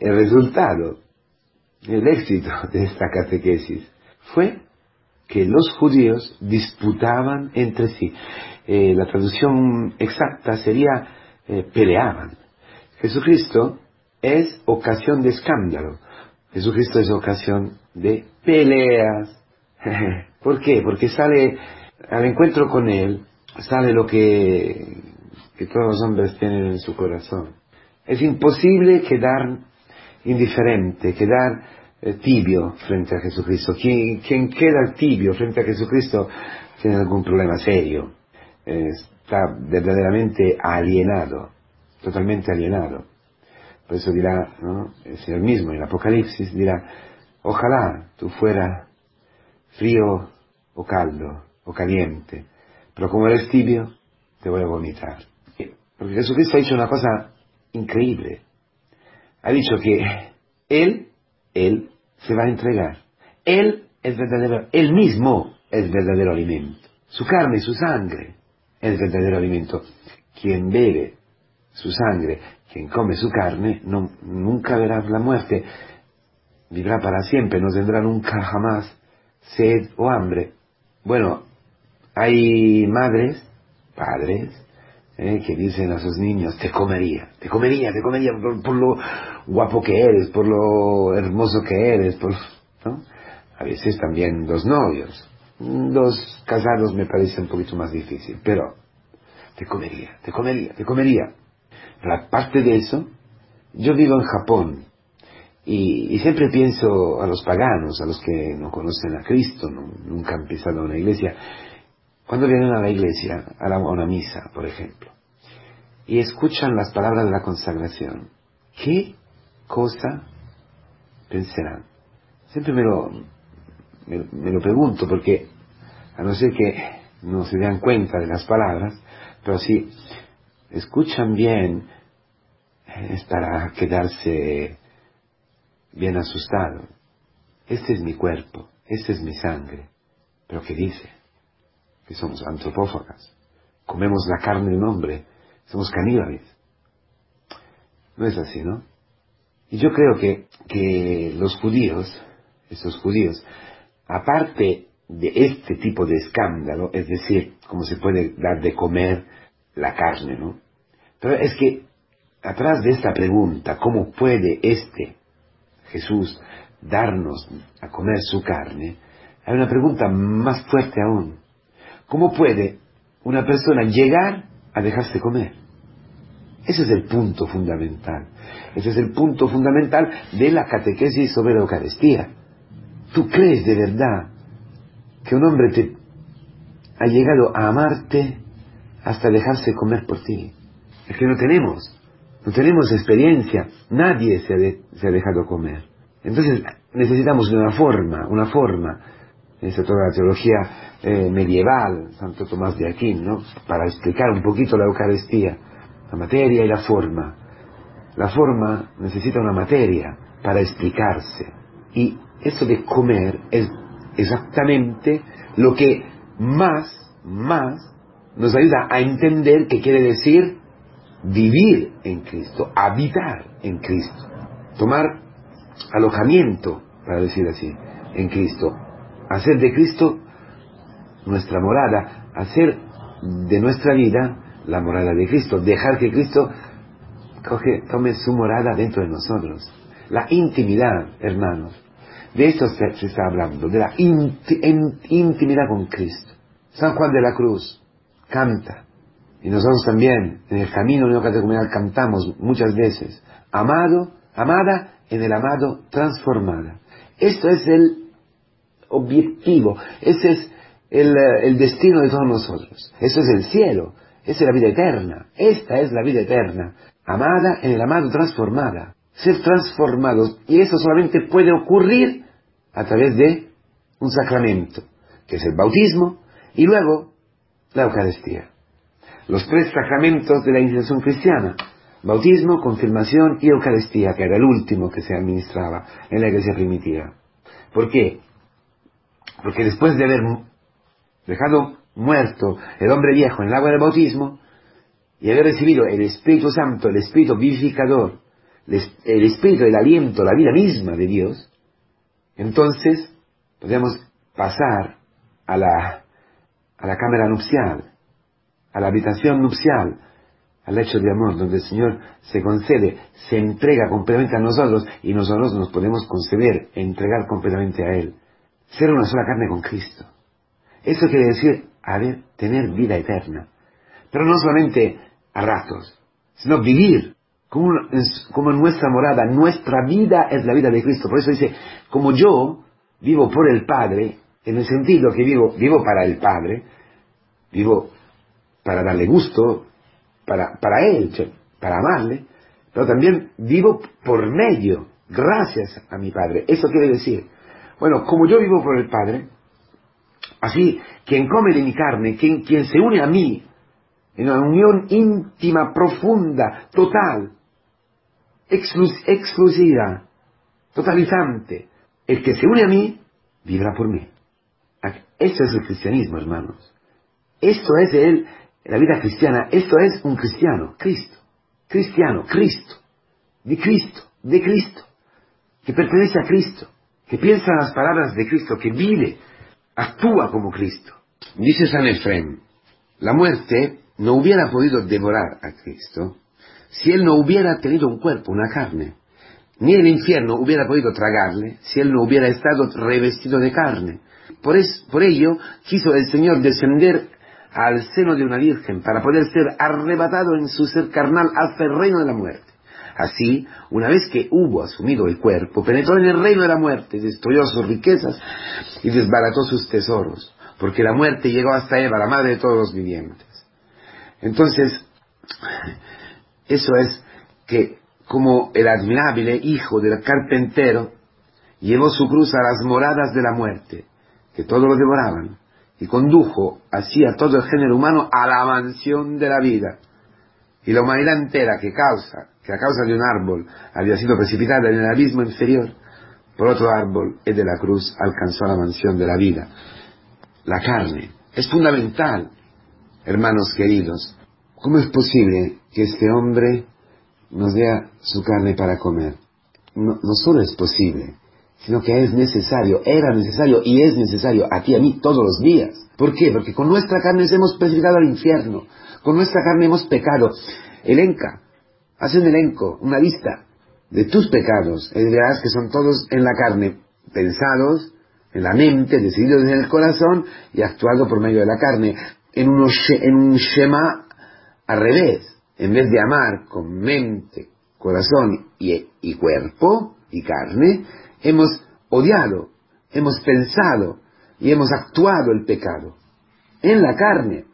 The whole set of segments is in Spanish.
el resultado, el éxito de esta catequesis fue que los judíos disputaban entre sí. Eh, la traducción exacta sería eh, peleaban. Jesucristo es ocasión de escándalo. Jesucristo es ocasión de peleas. ¿Por qué? Porque sale al encuentro con Él, sale lo que, que todos los hombres tienen en su corazón. Es imposible quedar indiferente, quedar eh, tibio frente a Jesucristo. Quien, quien, queda tibio frente a Jesucristo tiene algún problema serio. está verdaderamente alienado, totalmente alienado. Por eso dirá, ¿no? el Señor mismo en Apocalipsis dirá, ojalá tú fuera frío o caldo o caliente, pero como eres tibio, te voy a vomitar. Porque Jesucristo ha dicho una cosa increíble. Ha dicho que Él, Él se va a entregar. Él es verdadero, Él mismo es verdadero alimento. Su carne su sangre es verdadero alimento. Quien bebe su sangre, quien come su carne, nunca verá la muerte. Vivirá para siempre, no tendrá nunca jamás sed o hambre. Bueno, hay madres, padres, eh, que dicen a sus niños, te comería, te comería, te comería por, lo guapo que eres, por lo hermoso que eres, por, ¿no? A veces también dos novios, dos casados me parece un poquito más difícil, pero te comería, te comería, te comería. Pero aparte de eso, yo vivo en Japón y, siempre pienso a los paganos, a los que no conocen a Cristo, nunca han pisado una iglesia, cuando vienen a la iglesia, a, la, una misa, por ejemplo, y escuchan las palabras de la consagración, ¿qué cosa pensarán? Siempre me lo, me, lo pregunto porque a no ser que no se den cuenta de las palabras, pero si escuchan bien, es para quedarse bien asustado. Este es mi cuerpo, esta es mi sangre. Pero ¿qué dice? Que somos antropófagas, comemos la carne de un hombre, somos caníbales. No es así, ¿no? Y yo creo que, que los judíos, estos judíos, aparte de este tipo de escándalo, es decir, cómo se puede dar de comer la carne, ¿no? Pero es que atrás de esta pregunta, ¿cómo puede este Jesús darnos a comer su carne? Hay una pregunta más fuerte aún. ¿Cómo puede una persona llegar a dejarse comer? Ese es el punto fundamental. Ese es el punto fundamental de la catequesis sobre la Eucaristía. ¿Tú crees de verdad que un hombre te ha llegado a amarte hasta dejarse comer por ti? Es que no tenemos, no tenemos experiencia, nadie se ha, se ha dejado comer. Entonces necesitamos una forma, una forma esa toda la teología eh, medieval, Santo Tomás de Aquín, ¿no? Para explicar un poquito la Eucaristía, la materia y la forma. La forma necesita una materia para explicarse. Y eso de comer es exactamente lo que más, más nos ayuda a entender qué quiere decir vivir en Cristo, habitar en Cristo, tomar alojamiento, para decir así, en Cristo, hacer de Cristo nuestra morada, hacer de nuestra vida la morada de Cristo, dejar que Cristo coge, tome su morada dentro de nosotros. La intimidad, hermanos, de esto se, está hablando, de la intimidad con Cristo. San Juan de la Cruz canta, y nosotros también en el camino neocatecumenal cantamos muchas veces, amado, amada en el amado transformada. Esto es el objetivo. Ese es el, eh, el, destino de todos nosotros. Eso es el cielo. Esa es la vida eterna. Esta es la vida eterna. Amada en el amado transformada. Ser transformados. Y eso solamente puede ocurrir a través de un sacramento, que es el bautismo, y luego la Eucaristía. Los tres sacramentos de la iniciación cristiana. Bautismo, confirmación y Eucaristía, que era el último que se administraba en la iglesia primitiva. ¿Por qué? Porque después de haber dejado muerto el hombre viejo en el agua del bautismo y haber recibido el Espíritu Santo, el Espíritu vivificador, el espíritu, el aliento, la vida misma de Dios, entonces podemos pasar a la, a la cámara nupcial, a la habitación nupcial, al hecho de amor, donde el Señor se concede, se entrega completamente a nosotros y nosotros nos podemos conceder, entregar completamente a Él. Ser una sola carne con Cristo. Eso quiere decir, a ver, tener vida eterna. Pero no solamente a ratos, sino vivir como, como nuestra morada. Nuestra vida es la vida de Cristo. Por eso dice, como yo vivo por el Padre, en el sentido que vivo, vivo para el Padre, vivo para darle gusto, para, para Él, para amarle, pero también vivo por medio, gracias a mi Padre. Eso quiere decir, bueno, como yo vivo por el Padre, así, quien come de mi carne, quien, quien se une a mí, en una unión íntima, profunda, total, exclusiva, totalizante, el que se une a mí, vivirá por mí. Eso es el cristianismo, hermanos. Esto es el, la vida cristiana, esto es un cristiano, Cristo. Cristiano, Cristo. De Cristo, de Cristo. Que pertenece a Cristo. Que piensa las palabras de Cristo, que vive, actúa como Cristo. Dice San Efrem, la muerte no hubiera podido devorar a Cristo si él no hubiera tenido un cuerpo, una carne. Ni el infierno hubiera podido tragarle si él no hubiera estado revestido de carne. Por, por ello quiso el Señor descender al seno de una virgen para poder ser arrebatado en su ser carnal hasta el reino de la muerte. Así, una vez que hubo asumido el cuerpo, penetró en el reino de la muerte, destruyó sus riquezas y desbarató sus tesoros, porque la muerte llegó hasta Eva, la madre de todos los vivientes. Entonces, eso es que como el admirable hijo del carpintero llevó su cruz a las moradas de la muerte, que todo lo devoraban, y condujo así a todo el género humano a la mansión de la vida. Y la humanidad entera que causa, que a causa de un árbol había sido precipitada en el abismo inferior, por otro árbol y de la cruz alcanzó la mansión de la vida. La carne es fundamental, hermanos queridos. ¿Cómo es posible que este hombre nos dé su carne para comer? No, solo es posible, sino que es necesario, era necesario y es necesario a ti a mí todos los días. ¿Por qué? Porque con nuestra carne hemos precipitado al infierno, con nuestra carne hemos pecado. Elenca, haz un elenco, una lista de tus pecados, y verás que son todos en la carne, pensados en la mente, decididos en el corazón y actuados por medio de la carne, en, en un Shema al revés, en vez de amar con mente, corazón y, y cuerpo y carne, hemos odiado, hemos pensado y hemos actuado el pecado en la carne.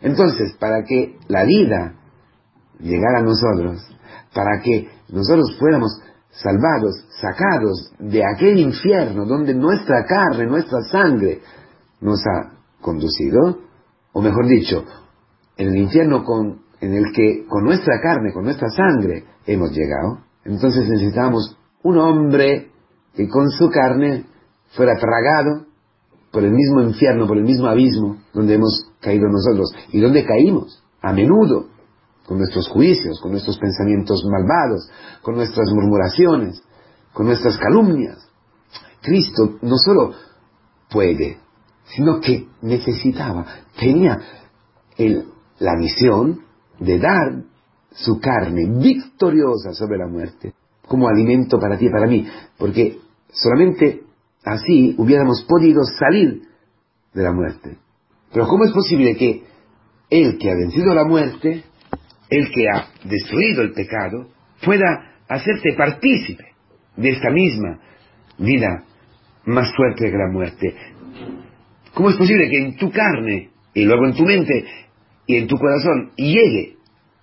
Entonces, para que la vida llegara a nosotros, para que nosotros fuéramos salvados, sacados de aquel infierno donde nuestra carne, nuestra sangre nos ha conducido, o mejor dicho, en el infierno con, en el que con nuestra carne, con nuestra sangre hemos llegado, entonces necesitamos un hombre que con su carne fuera tragado por el mismo infierno, por el mismo abismo donde hemos caído nosotros y donde caímos a menudo con nuestros juicios, con nuestros pensamientos malvados, con nuestras murmuraciones, con nuestras calumnias. Cristo no solo puede, sino que necesitaba, tenía la misión de dar su carne victoriosa sobre la muerte como alimento para ti y para mí, porque Solamente así hubiéramos podido salir de la muerte. Pero ¿cómo es posible que el que ha vencido la muerte, el que ha destruido el pecado, pueda hacerte partícipe de esta misma vida más fuerte que la muerte? ¿Cómo es posible que en tu carne y luego en tu mente y en tu corazón llegue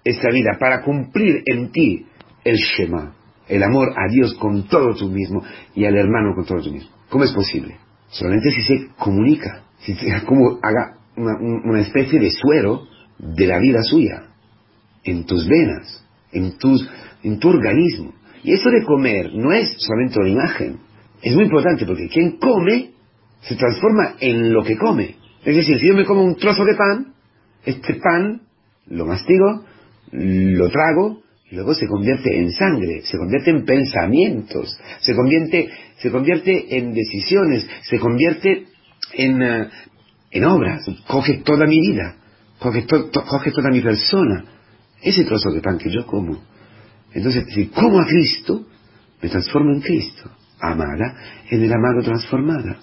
esta vida para cumplir en ti el Shema? el amor a Dios con todo tú mismo y al hermano con todo tú mismo. ¿Cómo es posible? Solamente si se comunica, si se, como haga una, especie de suero de la vida suya, en tus venas, en, tus, en tu organismo. Y eso de comer no es solamente una imagen, es muy importante porque quien come se transforma en lo que come. Es decir, si yo me como un trozo de pan, este pan lo mastigo, lo trago, luego se convierte en sangre, se convierte en pensamientos, se convierte, se convierte en decisiones, se convierte en, eh, en obras, coge toda mi vida, coge, coge toda mi persona, ese trozo de pan que yo como. Entonces, si como a Cristo, me transformo en Cristo, amada, en el amado transformada.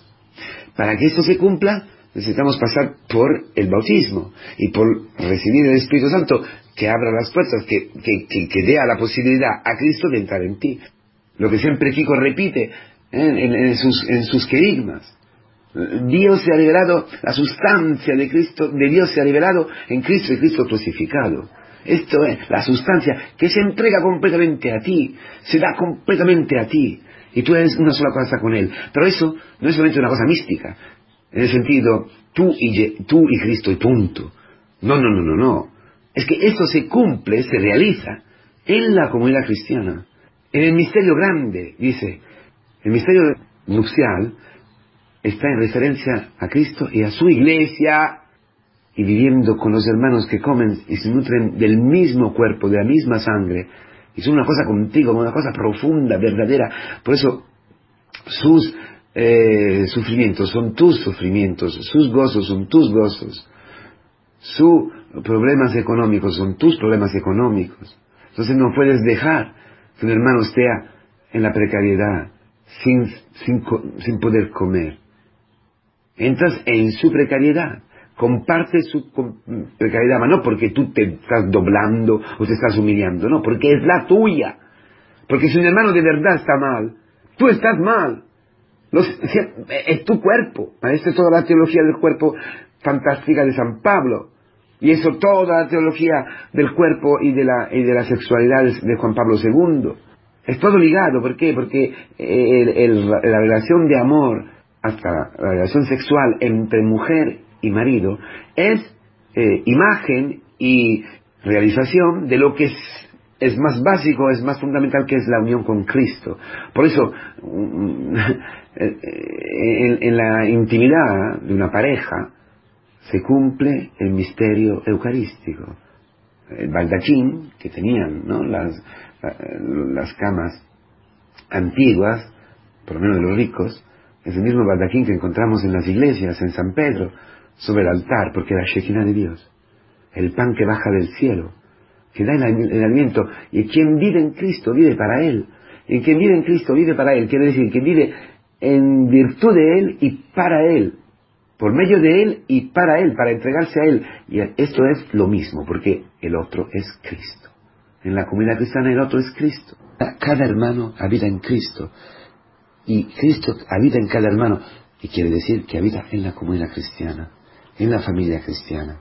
Para que esto se cumpla, necesitamos pasar por el bautismo y por recibir el Espíritu Santo que abra las puertas, que, que, que, dé la posibilidad a Cristo de entrar en ti. Lo que siempre Kiko repite ¿eh? en, sus, en sus querigmas. Dios se ha revelado, la sustancia de Cristo, de Dios se ha revelado en Cristo y Cristo crucificado. Esto es la sustancia que se entrega completamente a ti, se da completamente a ti, y tú eres una sola cosa con Él. Pero eso no es solamente una cosa mística, en el sentido tú y, tú y Cristo y punto. No, no, no, no, no. Es que esto se cumple, se realiza en la comunidad cristiana, en el misterio grande, dice, el misterio nupcial está en referencia a Cristo y a su iglesia y viviendo con los hermanos que comen y se nutren del mismo cuerpo, de la misma sangre, y son una cosa contigo, una cosa profunda, verdadera. Por eso sus eh, sufrimientos son tus sufrimientos, sus gozos son tus gozos, sus problemas económicos son tus problemas económicos. Entonces no puedes dejar que un hermano esté en la precariedad, sin, sin, sin poder comer. Entras en su precariedad comparte su precariedad, no porque tú te estás doblando o te estás humillando, no, porque es la tuya. Porque si un hermano de verdad está mal, tú estás mal. Es tu cuerpo. Es toda la teología del cuerpo fantástica de San Pablo. Y eso toda la teología del cuerpo y de la, y de la sexualidad de Juan Pablo II. Es todo ligado. ¿Por qué? Porque la relación de amor, hasta la relación sexual entre mujer y marido es eh, imagen y realización de lo que es, es, más básico, es más fundamental, que es la unión con Cristo. Por eso, mm, en, en la intimidad de una pareja se cumple el misterio eucarístico. El baldachín que tenían ¿no? las, las camas antiguas, por lo menos de los ricos, es el mismo baldaquín que encontramos en las iglesias, en San Pedro, sobre el altar, porque la Shekinah de Dios, el pan que baja del cielo, que da el, alimento, y quien vive en Cristo vive para Él, y quien vive en Cristo vive para Él, quiere decir que vive en virtud de Él y para Él, por medio de Él y para Él, para entregarse a Él. Y esto es lo mismo, porque el otro es Cristo. En la comunidad cristiana el otro es Cristo. Cada hermano habita en Cristo. Y Cristo habita en cada hermano. Y quiere decir que habita en la comunidad cristiana en la familia cristiana.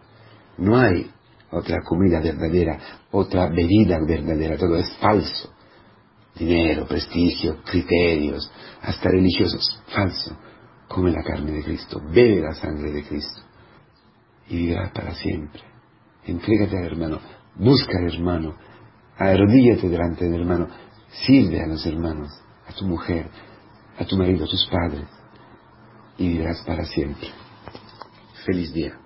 No hay otra comida verdadera, otra bebida verdadera, todo es falso. Dinero, prestigio, criterios, hasta religiosos, falso. Come la carne de Cristo, bebe la sangre de Cristo y vivirás para siempre. Entrégate al hermano, busca al hermano, arrodíllate delante del hermano, sirve a los hermanos, a tu mujer, a tu marido, a tus padres y vivirás para siempre. Feliz día.